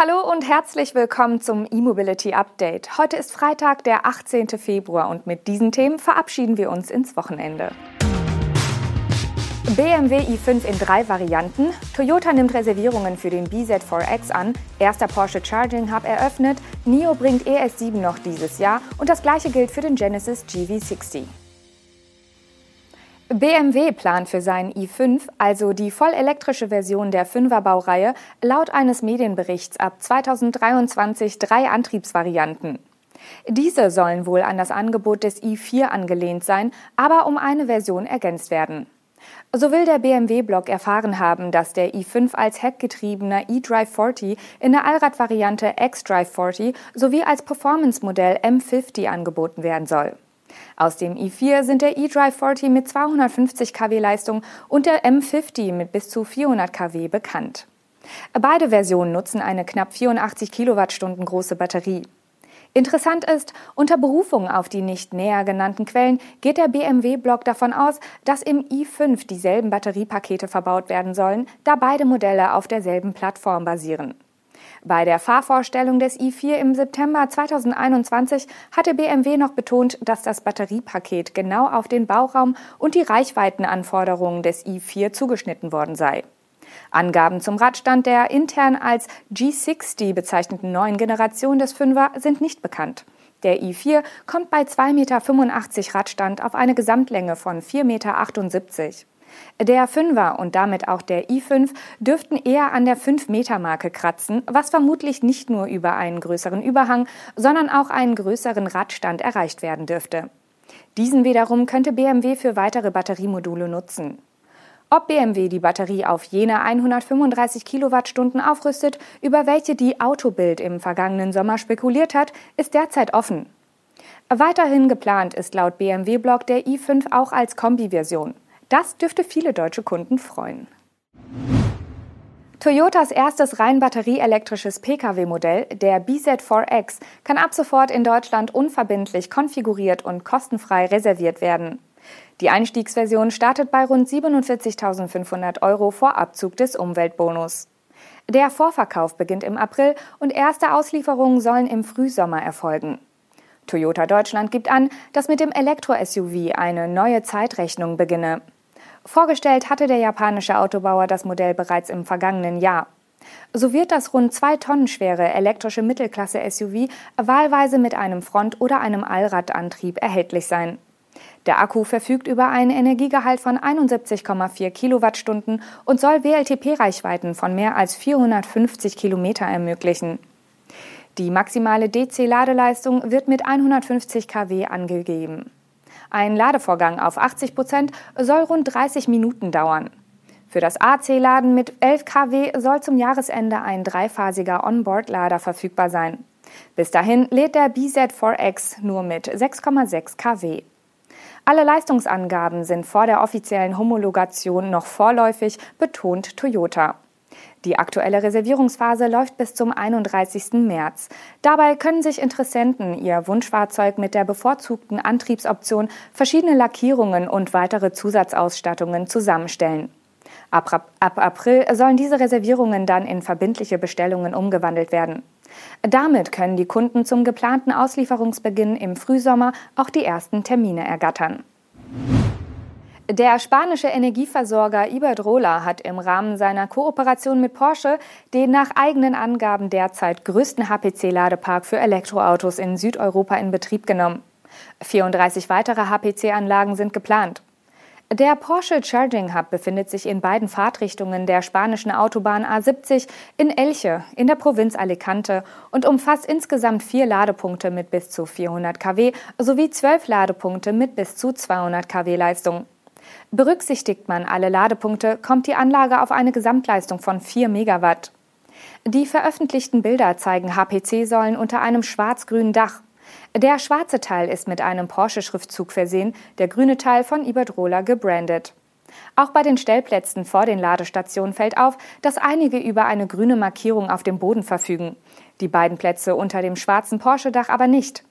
Hallo und herzlich willkommen zum E-Mobility Update. Heute ist Freitag, der 18. Februar und mit diesen Themen verabschieden wir uns ins Wochenende. BMW i5 in drei Varianten. Toyota nimmt Reservierungen für den BZ4X an. Erster Porsche Charging Hub eröffnet. NIO bringt ES7 noch dieses Jahr. Und das gleiche gilt für den Genesis GV60. BMW plant für seinen i5, also die vollelektrische Version der 5er Baureihe, laut eines Medienberichts ab 2023 drei Antriebsvarianten. Diese sollen wohl an das Angebot des i4 angelehnt sein, aber um eine Version ergänzt werden. So will der BMW-Blog erfahren haben, dass der i5 als heckgetriebener eDrive 40 in der Allradvariante xDrive 40 sowie als Performance-Modell M50 angeboten werden soll. Aus dem i4 sind der eDrive 40 mit 250 kW Leistung und der M50 mit bis zu 400 kW bekannt. Beide Versionen nutzen eine knapp 84 Kilowattstunden große Batterie. Interessant ist, unter Berufung auf die nicht näher genannten Quellen geht der BMW-Blog davon aus, dass im i5 dieselben Batteriepakete verbaut werden sollen, da beide Modelle auf derselben Plattform basieren. Bei der Fahrvorstellung des i4 im September 2021 hatte BMW noch betont, dass das Batteriepaket genau auf den Bauraum und die Reichweitenanforderungen des i4 zugeschnitten worden sei. Angaben zum Radstand der intern als G60 bezeichneten neuen Generation des Fünfer sind nicht bekannt. Der i4 kommt bei 2,85 Meter Radstand auf eine Gesamtlänge von 4,78 Meter. Der 5er und damit auch der i5 dürften eher an der 5-Meter-Marke kratzen, was vermutlich nicht nur über einen größeren Überhang, sondern auch einen größeren Radstand erreicht werden dürfte. Diesen wiederum könnte BMW für weitere Batteriemodule nutzen. Ob BMW die Batterie auf jene 135 Kilowattstunden aufrüstet, über welche die Autobild im vergangenen Sommer spekuliert hat, ist derzeit offen. Weiterhin geplant ist laut BMW-Blog der i5 auch als Kombi-Version. Das dürfte viele deutsche Kunden freuen. Toyotas erstes rein batterieelektrisches Pkw-Modell, der BZ4X, kann ab sofort in Deutschland unverbindlich konfiguriert und kostenfrei reserviert werden. Die Einstiegsversion startet bei rund 47.500 Euro vor Abzug des Umweltbonus. Der Vorverkauf beginnt im April und erste Auslieferungen sollen im Frühsommer erfolgen. Toyota Deutschland gibt an, dass mit dem Elektro-SUV eine neue Zeitrechnung beginne. Vorgestellt hatte der japanische Autobauer das Modell bereits im vergangenen Jahr. So wird das rund zwei Tonnen schwere elektrische Mittelklasse-SUV wahlweise mit einem Front- oder einem Allradantrieb erhältlich sein. Der Akku verfügt über einen Energiegehalt von 71,4 Kilowattstunden und soll WLTP-Reichweiten von mehr als 450 Kilometer ermöglichen. Die maximale DC-Ladeleistung wird mit 150 kW angegeben. Ein Ladevorgang auf 80 Prozent soll rund 30 Minuten dauern. Für das AC-Laden mit 11 kW soll zum Jahresende ein dreiphasiger Onboard-Lader verfügbar sein. Bis dahin lädt der BZ4X nur mit 6,6 kW. Alle Leistungsangaben sind vor der offiziellen Homologation noch vorläufig, betont Toyota. Die aktuelle Reservierungsphase läuft bis zum 31. März. Dabei können sich Interessenten ihr Wunschfahrzeug mit der bevorzugten Antriebsoption, verschiedene Lackierungen und weitere Zusatzausstattungen zusammenstellen. Ab, ab, April sollen diese Reservierungen dann in verbindliche Bestellungen umgewandelt werden. Damit können die Kunden zum geplanten Auslieferungsbeginn im Frühsommer auch die ersten Termine ergattern. Der spanische Energieversorger Iberdrola hat im Rahmen seiner Kooperation mit Porsche den nach eigenen Angaben derzeit größten HPC-Ladepark für Elektroautos in Südeuropa in Betrieb genommen. 34 weitere HPC-Anlagen sind geplant. Der Porsche Charging Hub befindet sich in beiden Fahrtrichtungen der spanischen Autobahn A70 in Elche in der Provinz Alicante und umfasst insgesamt vier Ladepunkte mit bis zu 400 kW sowie zwölf Ladepunkte mit bis zu 200 kW Leistung. Berücksichtigt man alle Ladepunkte, kommt die Anlage auf eine Gesamtleistung von 4 Megawatt. Die veröffentlichten Bilder zeigen HPC-Säulen unter einem schwarz-grünen Dach. Der schwarze Teil ist mit einem Porsche-Schriftzug versehen, der grüne Teil von Iberdrola gebrandet. Auch bei den Stellplätzen vor den Ladestationen fällt auf, dass einige über eine grüne Markierung auf dem Boden verfügen. Die beiden Plätze unter dem schwarzen Porsche-Dach aber nicht.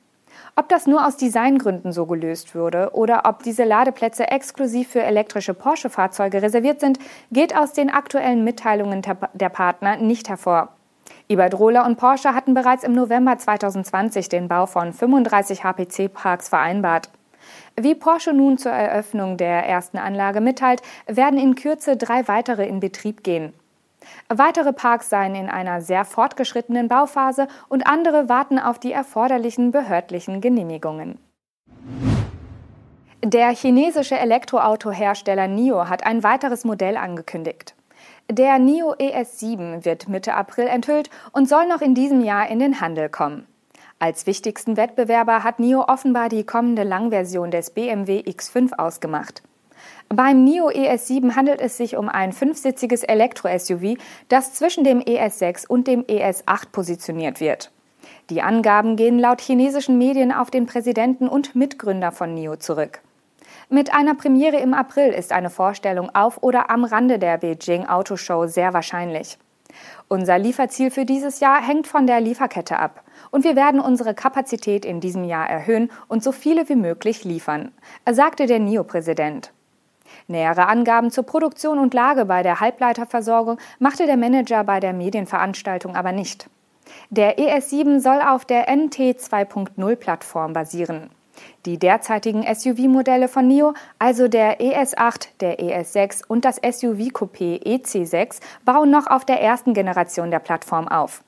Ob das nur aus Designgründen so gelöst würde oder ob diese Ladeplätze exklusiv für elektrische Porsche-Fahrzeuge reserviert sind, geht aus den aktuellen Mitteilungen der Partner nicht hervor. Iberdrola und Porsche hatten bereits im November 2020 den Bau von 35 HPC-Parks vereinbart. Wie Porsche nun zur Eröffnung der ersten Anlage mitteilt, werden in Kürze drei weitere in Betrieb gehen. Weitere Parks seien in einer sehr fortgeschrittenen Bauphase und andere warten auf die erforderlichen behördlichen Genehmigungen. Der chinesische Elektroautohersteller NIO hat ein weiteres Modell angekündigt. Der NIO ES7 wird Mitte April enthüllt und soll noch in diesem Jahr in den Handel kommen. Als wichtigsten Wettbewerber hat NIO offenbar die kommende Langversion des BMW X5 ausgemacht. Beim NIO ES7 handelt es sich um ein fünfsitziges Elektro-SUV, das zwischen dem ES6 und dem ES8 positioniert wird. Die Angaben gehen laut chinesischen Medien auf den Präsidenten und Mitgründer von NIO zurück. Mit einer Premiere im April ist eine Vorstellung auf oder am Rande der Beijing Autoshow sehr wahrscheinlich. Unser Lieferziel für dieses Jahr hängt von der Lieferkette ab und wir werden unsere Kapazität in diesem Jahr erhöhen und so viele wie möglich liefern, sagte der NIO-Präsident. Nähere Angaben zur Produktion und Lage bei der Halbleiterversorgung machte der Manager bei der Medienveranstaltung aber nicht. Der ES7 soll auf der NT 2.0 Plattform basieren. Die derzeitigen SUV-Modelle von NIO, also der ES8, der ES6 und das SUV-Coupé EC6, bauen noch auf der ersten Generation der Plattform auf.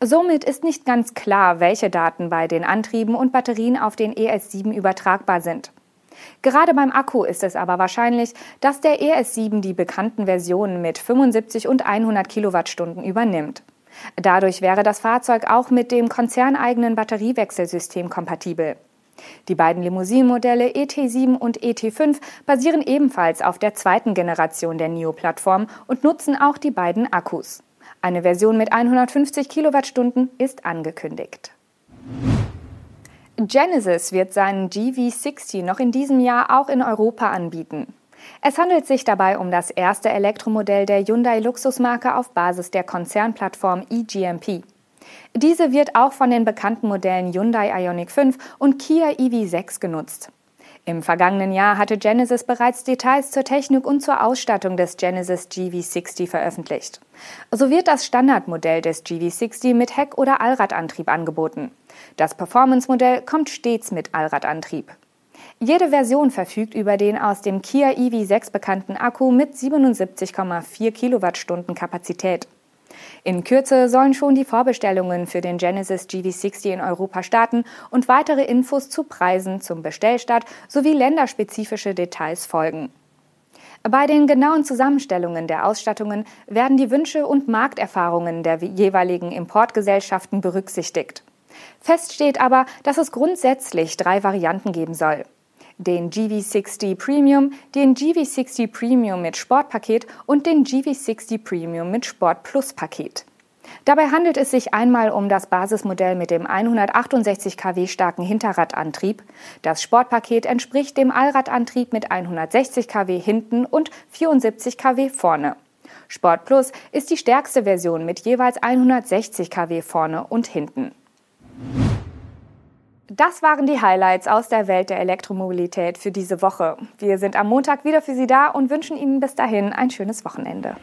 Somit ist nicht ganz klar, welche Daten bei den Antrieben und Batterien auf den ES7 übertragbar sind. Gerade beim Akku ist es aber wahrscheinlich, dass der ES7 die bekannten Versionen mit 75 und 100 Kilowattstunden übernimmt. Dadurch wäre das Fahrzeug auch mit dem konzerneigenen Batteriewechselsystem kompatibel. Die beiden Limousinenmodelle ET7 und ET5 basieren ebenfalls auf der zweiten Generation der NIO-Plattform und nutzen auch die beiden Akkus. Eine Version mit 150 Kilowattstunden ist angekündigt. Genesis wird seinen GV60 noch in diesem Jahr auch in Europa anbieten. Es handelt sich dabei um das erste Elektromodell der Hyundai Luxusmarke auf Basis der Konzernplattform eGMP. Diese wird auch von den bekannten Modellen Hyundai Ioniq 5 und Kia EV6 genutzt. Im vergangenen Jahr hatte Genesis bereits Details zur Technik und zur Ausstattung des Genesis GV60 veröffentlicht. So wird das Standardmodell des GV60 mit Heck- oder Allradantrieb angeboten. Das Performance-Modell kommt stets mit Allradantrieb. Jede Version verfügt über den aus dem Kia EV6 bekannten Akku mit 77,4 Kilowattstunden Kapazität. In Kürze sollen schon die Vorbestellungen für den Genesis GV60 in Europa starten und weitere Infos zu Preisen, zum Bestellstart sowie länderspezifische Details folgen. Bei den genauen Zusammenstellungen der Ausstattungen werden die Wünsche und Markterfahrungen der jeweiligen Importgesellschaften berücksichtigt. Fest steht aber, dass es grundsätzlich drei Varianten geben soll den GV60 Premium, den GV60 Premium mit Sportpaket und den GV60 Premium mit Sport Plus Paket. Dabei handelt es sich einmal um das Basismodell mit dem 168 kW starken Hinterradantrieb. Das Sportpaket entspricht dem Allradantrieb mit 160 kW hinten und 74 kW vorne. Sport Plus ist die stärkste Version mit jeweils 160 kW vorne und hinten. Das waren die Highlights aus der Welt der Elektromobilität für diese Woche. Wir sind am Montag wieder für Sie da und wünschen Ihnen bis dahin ein schönes Wochenende.